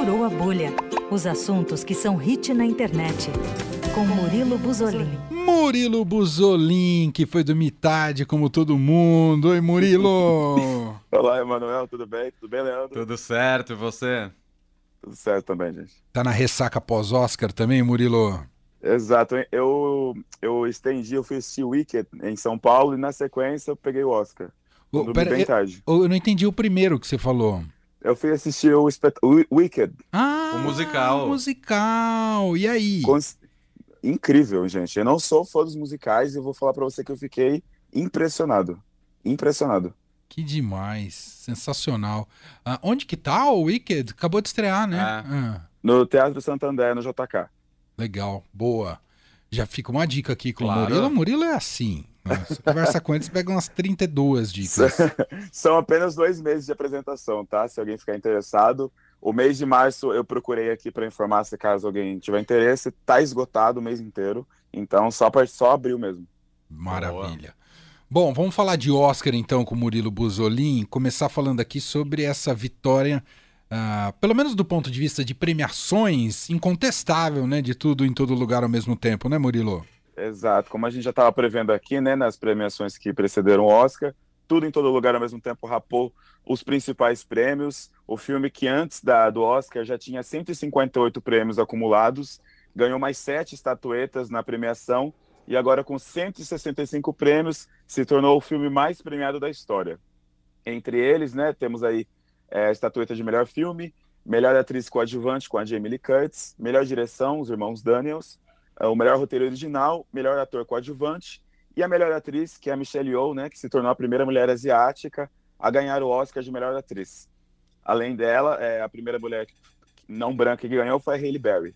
Furou a Bolha. Os assuntos que são hit na internet. Com Murilo Buzolin. Murilo Buzolin, que foi do Mitade como todo mundo. Oi, Murilo! Olá, Emanuel, tudo bem? Tudo bem, Leandro? Tudo certo, e você? Tudo certo também, gente. Tá na ressaca pós-Oscar também, Murilo? Exato. Eu, eu estendi, eu fiz o Wicked em São Paulo e na sequência eu peguei o Oscar. Dormi pera, bem eu, tarde. eu não entendi o primeiro que você falou. Eu fui assistir o, espet... o Wicked. Ah, O musical. o musical. E aí? Cons- Incrível, gente. Eu não sou fã dos musicais e eu vou falar pra você que eu fiquei impressionado. Impressionado. Que demais. Sensacional. Ah, onde que tá o Wicked? Acabou de estrear, né? É. Ah, No Teatro Santander, no JK. legal. Boa. Já fica uma dica aqui com Claro. o Murilo. O Murilo é assim. Você conversa com ele, você pega umas 32 dicas. São apenas dois meses de apresentação, tá? Se alguém ficar interessado. O mês de março eu procurei aqui para informar se caso alguém tiver interesse. Tá esgotado o mês inteiro. Então só, pra- só abril mesmo. Maravilha. Bom, vamos falar de Oscar então com o Murilo Buzolin. Começar falando aqui sobre essa vitória, ah, pelo menos do ponto de vista de premiações, incontestável, né? De tudo em todo lugar ao mesmo tempo, né, Murilo? Exato. Como a gente já estava prevendo aqui, né, nas premiações que precederam o Oscar, tudo em todo lugar ao mesmo tempo rapou os principais prêmios. O filme que antes da, do Oscar já tinha 158 prêmios acumulados, ganhou mais sete estatuetas na premiação e agora com 165 prêmios se tornou o filme mais premiado da história. Entre eles, né, temos aí é, a estatueta de melhor filme, melhor atriz coadjuvante com a Jamie Lee Curtis, melhor direção, os irmãos Daniels, o melhor roteiro original, melhor ator coadjuvante e a melhor atriz, que é a Michelle Yeoh, né, que se tornou a primeira mulher asiática a ganhar o Oscar de melhor atriz. Além dela, é, a primeira mulher não branca que ganhou foi a Hailey Berry.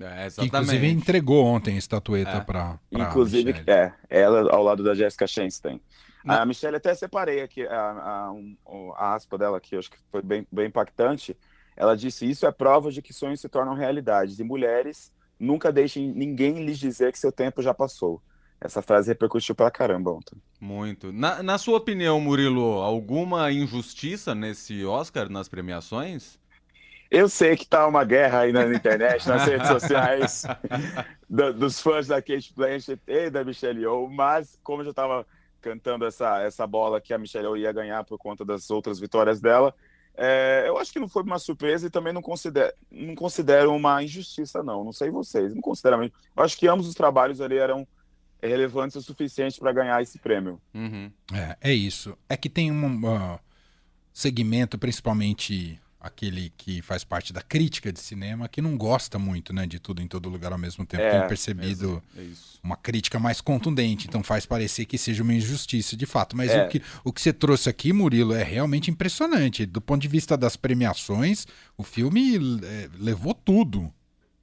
É, Que, inclusive entregou ontem a estatueta É. para Inclusive, Michelle. é, ela ao lado da Jessica Chastain. Na- A Michelle até separei aqui a, a, um- a aspa dela aqui, acho que foi bem, bem impactante. Ela disse: Isso é prova de que sonhos se tornam realidades e mulheres nunca deixem ninguém lhes dizer que seu tempo já passou. Essa frase repercutiu pra caramba ontem. Muito. Na, na sua opinião, Murilo, alguma injustiça nesse Oscar, nas premiações? Eu sei que tá uma guerra aí na internet, nas redes sociais, do- dos fãs da Kate Blanchett e da Michelle Yeoh, mas como eu já estava cantando essa, essa bola que a Michelle Yeoh ia ganhar por conta das outras vitórias dela, é, eu acho que não foi uma surpresa e também não considero, não considero uma injustiça, não. Não sei vocês, não considero. Eu acho que ambos os trabalhos ali eram relevantes o suficiente para ganhar esse prêmio. Uhum. É, é isso. É que tem um ah, segmento, principalmente aquele que faz parte da crítica de cinema, que não gosta muito, né, de tudo em todo lugar ao mesmo tempo. É, tem percebido É isso. uma crítica mais contundente, então faz parecer que seja uma injustiça de fato. Mas É. o, que, o que você trouxe aqui, Murilo, é realmente impressionante. Do ponto de vista das premiações, o filme é, levou tudo.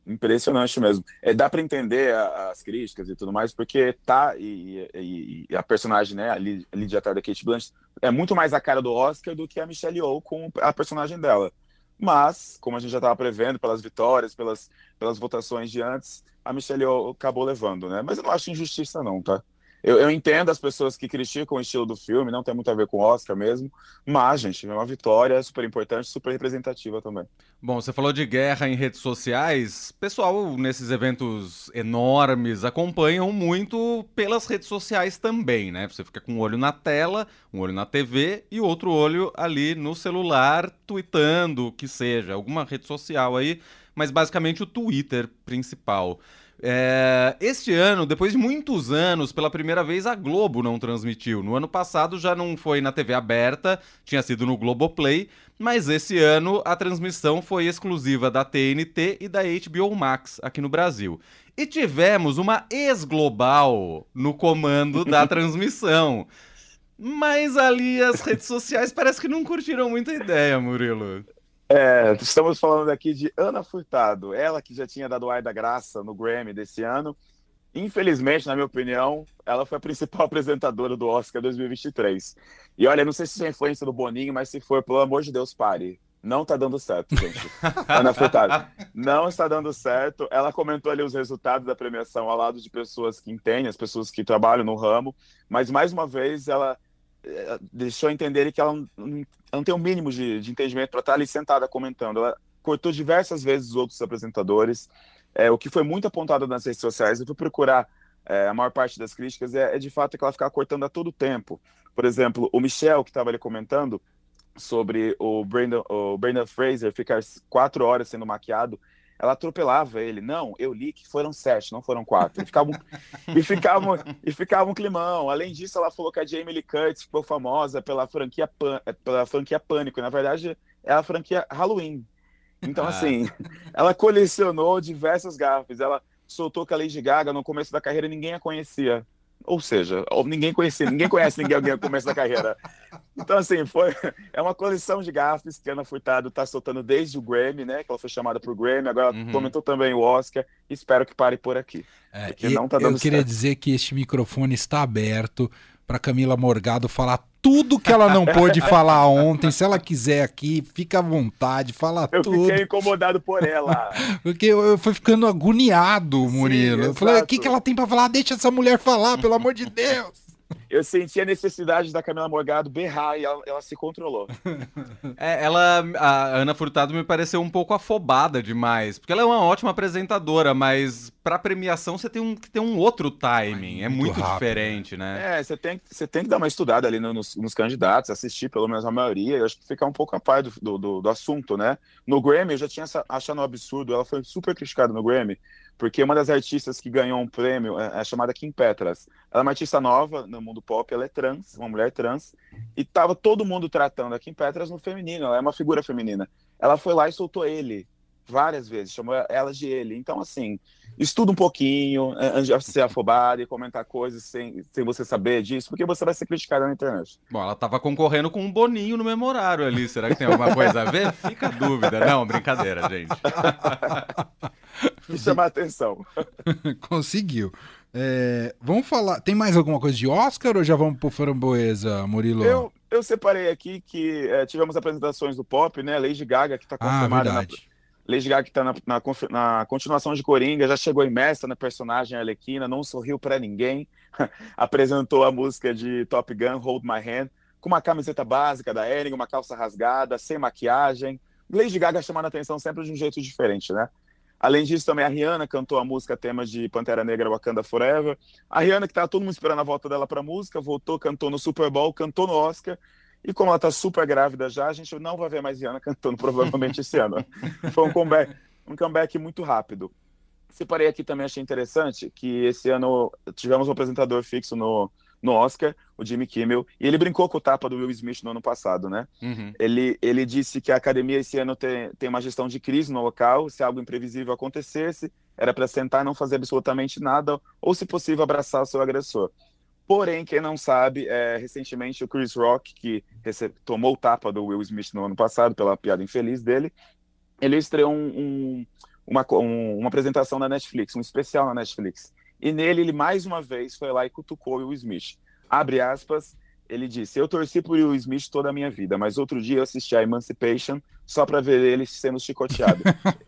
Impressionante mesmo. É, dá para entender a- as críticas e tudo mais, porque tá e, e- e a personagem, né, a Lydia Tarr da Kate Blanchett, é muito mais a cara do Oscar do que a Michelle Yeoh com a personagem dela. Mas, como a gente já estava prevendo pelas vitórias, pelas, pelas votações de antes, a Michelle Yeoh acabou levando, né? Mas eu não acho injustiça não, tá? Eu, eu entendo as pessoas que criticam o estilo do filme, não tem muito a ver com o Oscar mesmo, mas, gente, é uma vitória super importante, super representativa também. Bom, você falou de guerra em redes sociais. Pessoal, nesses eventos enormes, acompanham muito pelas redes sociais também, né? Você fica com um olho na tela, um olho na TV e outro olho ali no celular, tweetando, o que seja, alguma rede social aí, mas basicamente o Twitter principal. É, este ano, depois de muitos anos, pela primeira vez a Globo não transmitiu. No ano passado já não foi na TV aberta, tinha sido no Globoplay, mas esse ano a transmissão foi exclusiva da TNT e da HBO Max aqui no Brasil. E tivemos uma ex-global no comando da transmissão. Mas ali as redes sociais parece que não curtiram muito a ideia, Murilo. É, estamos falando aqui de Ana Furtado, ela que já tinha dado ar da graça no Grammy desse ano. Infelizmente, na minha opinião, ela foi a principal apresentadora do Oscar 2023. E olha, não sei se isso é influência do Boninho, mas se for, pelo amor de Deus, pare. Não tá dando certo, gente. Ana Furtado, não está dando certo. Ela comentou ali os resultados da premiação ao lado de pessoas que entendem, as pessoas que trabalham no ramo, mas mais uma vez ela deixou entender que ela não, tem o mínimo de, de entendimento para estar ali sentada comentando. Ela cortou diversas vezes os outros apresentadores. É, o que foi muito apontado nas redes sociais, eu fui procurar é, a maior parte das críticas, é, é, de fato que ela ficava cortando a todo tempo. Por exemplo, o Michel, que estava ali comentando sobre o Brandon, o Brandon Fraser ficar quatro horas sendo maquiado, ela atropelava ele. Não, eu li que foram sete, não foram quatro. E ficava, e ficava, e ficava um climão. Além disso, ela falou que a Jamie Lee Curtis ficou famosa pela franquia, Pan, pela franquia Pânico. Na verdade, é a franquia Halloween. Então, ah. assim, ela colecionou diversas gafes. Ela soltou que a Lady Gaga, no começo da carreira, ninguém a conhecia. Ou seja, ninguém conhecia, ninguém conhece ninguém alguém no começo da carreira. Então, assim, foi, é uma coleção de gafes que a Ana Furtado está soltando desde o Grammy, né? Que ela foi chamada para o Grammy, agora uhum. comentou também o Oscar. Espero que pare por aqui. É, não tá dando eu queria certo. dizer que este microfone está aberto para Camila Morgado falar tudo que ela não pôde falar ontem. Se ela quiser aqui, fica à vontade, fala eu tudo. Eu fiquei incomodado por ela. Porque eu, eu fui ficando agoniado, Murilo. Sim, eu falei, o que, que ela tem para falar? Deixa essa mulher falar, pelo amor de Deus eu senti a necessidade da Camila Morgado berrar e ela, ela se controlou. É, ela, a Ana Furtado me pareceu um pouco afobada demais, porque ela é uma ótima apresentadora, mas para premiação você tem um, que ter um outro timing, é muito, muito rápido, diferente, né? É, você tem, você tem que dar uma estudada ali nos, nos, candidatos, assistir pelo menos a maioria, eu acho que ficar um pouco a par do, do, do assunto, né? No Grammy eu já tinha achado um absurdo, ela foi super criticada no Grammy, porque uma das artistas que ganhou um prêmio é, é chamada Kim Petras. Ela é uma artista nova no mundo pop, ela é trans, uma mulher trans, e tava todo mundo tratando a Kim Petras no feminino, ela é uma figura feminina. Ela foi lá e soltou ele várias vezes, chamou ela de ele. Então, assim, estuda um pouquinho antes de ser afobado e comentar coisas sem, sem você saber disso, porque você vai ser criticado na internet. Bom, ela tava concorrendo com um Boninho no memorário ali. Será que tem alguma coisa a ver? Fica a dúvida. Não, brincadeira, gente. que chamar atenção. Conseguiu. É, vamos falar. Tem mais alguma coisa de Oscar ou já vamos pro Framboesa, Murilo? Eu, eu separei aqui que é, tivemos apresentações do pop, né? Lady Gaga, que está ah, confirmada. Ah, na, Lady Gaga, que está na, na, na, continuação de Coringa, já chegou imersa na personagem Alequina, não sorriu para ninguém. Apresentou a música de Top Gun, Hold My Hand, com uma camiseta básica da Ering, uma calça rasgada, sem maquiagem. Lady Gaga chamando a atenção sempre de um jeito diferente, né? Além disso, também a Rihanna cantou a música tema de Pantera Negra Wakanda Forever. A Rihanna, que estava todo mundo esperando a volta dela para a música, voltou, cantou no Super Bowl, cantou no Oscar. E como ela está super grávida já, a gente não vai ver mais Rihanna cantando provavelmente esse ano. Foi um comeback, um comeback muito rápido. Separei aqui também, achei interessante, que esse ano tivemos um apresentador fixo no, no Oscar, o Jimmy Kimmel, e ele brincou com o tapa do Will Smith no ano passado, né? Uhum. Ele, ele disse que a academia esse ano tem, tem uma gestão de crise no local, se algo imprevisível acontecesse, era para sentar e não fazer absolutamente nada, ou, se possível, abraçar o seu agressor. Porém, quem não sabe, é, recentemente o Chris Rock, que tomou o tapa do Will Smith no ano passado pela piada infeliz dele, ele estreou um, um, uma, um, uma apresentação na Netflix, um especial na Netflix. E nele, ele mais uma vez foi lá e cutucou o Will Smith. Abre aspas, ele disse: Eu torci por Will Smith toda a minha vida, mas outro dia eu assisti a Emancipation só para ver ele sendo chicoteado.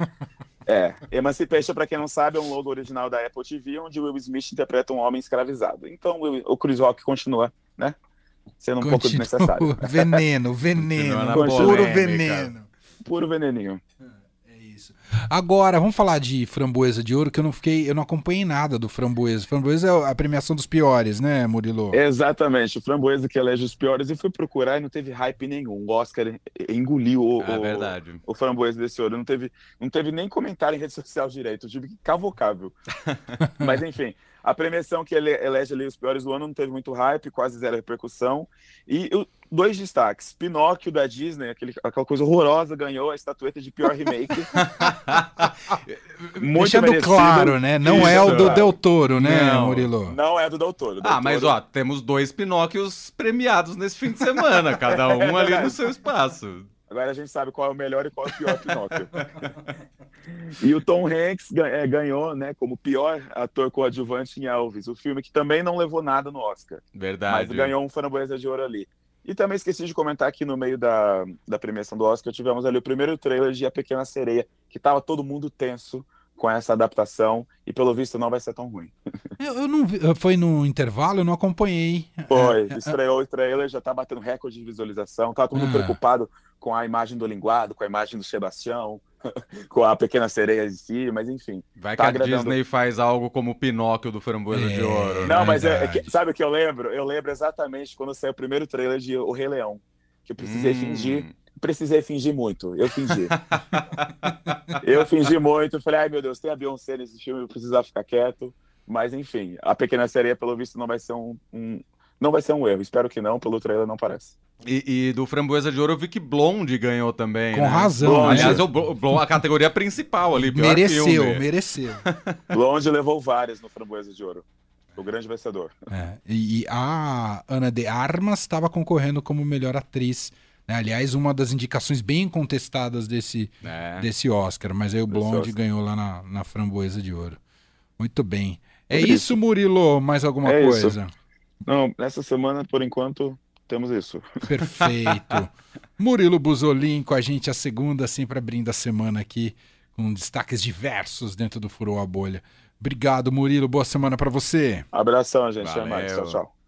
é, Emancipation, para quem não sabe, é um logo original da Apple TV, onde Will Smith interpreta um homem escravizado. Então o Chris Rock continua, né? Sendo um continua. pouco desnecessário. Veneno, veneno, puro veneno. Puro veneninho. Agora, vamos falar de Framboesa de Ouro, que eu não fiquei, eu não acompanhei nada do Framboesa. Framboesa é a premiação dos piores, né, Murilo? Exatamente, o Framboesa que elege os piores. Eu fui procurar e não teve hype nenhum. O Oscar engoliu o, é verdade. o, o Framboesa desse ouro. Não teve, não teve nem comentário em rede social direito. Eu tive que cavocável. Mas enfim, a premiação que ele elege ali os piores do ano não teve muito hype, quase zero repercussão. E o, dois destaques. Pinóquio da Disney, aquele, aquela coisa horrorosa, ganhou a estatueta de pior remake. Muito Deixando merecido. claro, né? Não Isso. é o do Del Toro, né, não, Murilo? Não é do Del Toro. Del ah, mas ó, temos dois Pinóquios premiados nesse fim de semana, cada um ali no seu espaço. Agora a gente sabe qual é o melhor e qual é o pior Pinóquio. e o Tom Hanks é, ganhou, né, como pior ator coadjuvante em Elvis, o filme que também não levou nada no Oscar. Verdade. Mas ganhou um framboesa de ouro ali. E também esqueci de comentar aqui no meio da, da premiação do Oscar, tivemos ali o primeiro trailer de A Pequena Sereia, que tava todo mundo tenso com essa adaptação e pelo visto não vai ser tão ruim. Eu, eu não vi, foi no intervalo, eu não acompanhei. Foi, é, é estreou é, o trailer, já tá batendo recorde de visualização, tá todo mundo é. preocupado com a imagem do linguado, com a imagem do Sebastião. com a Pequena Sereia em si, mas enfim. Vai tá que a agradando. Disney faz algo como o Pinóquio do Framboesa É. de Ouro. né? Não, mas é, é Verdade. que- sabe o que eu lembro? Eu lembro exatamente quando saiu o primeiro trailer de O Rei Leão. Que eu precisei Hum. fingir. Precisei fingir muito. Eu fingi. eu fingi muito. Falei, ai meu Deus, tem a Beyoncé nesse filme, eu precisava ficar quieto. Mas enfim, a Pequena Sereia, pelo visto, não vai ser um. um- não vai ser um erro. Espero que não, pelo trailer não parece. E, e do Framboesa de Ouro eu vi que Blonde ganhou também. Com né? razão. Blonde. Aliás, né? é o Blo- Blonde, a categoria principal ali. pior mereceu, filme. mereceu. Blonde levou várias no Framboesa de Ouro. O grande vencedor. É, e, e a Ana de Armas estava concorrendo como melhor atriz. Né? Aliás, uma das indicações bem contestadas desse, É. desse Oscar. Mas aí o Blonde ganhou lá na, na Framboesa de Ouro. Muito bem. É isso, isso. Murilo? Mais alguma É isso. coisa? Não, nessa semana, por enquanto, temos isso. Perfeito. Murilo Buzolin com a gente a segunda, sempre abrindo a semana aqui, com destaques diversos dentro do Furou a Bolha. Obrigado, Murilo. Boa semana para você. Abração, gente. Até mais. Valeu. Tchau, tchau.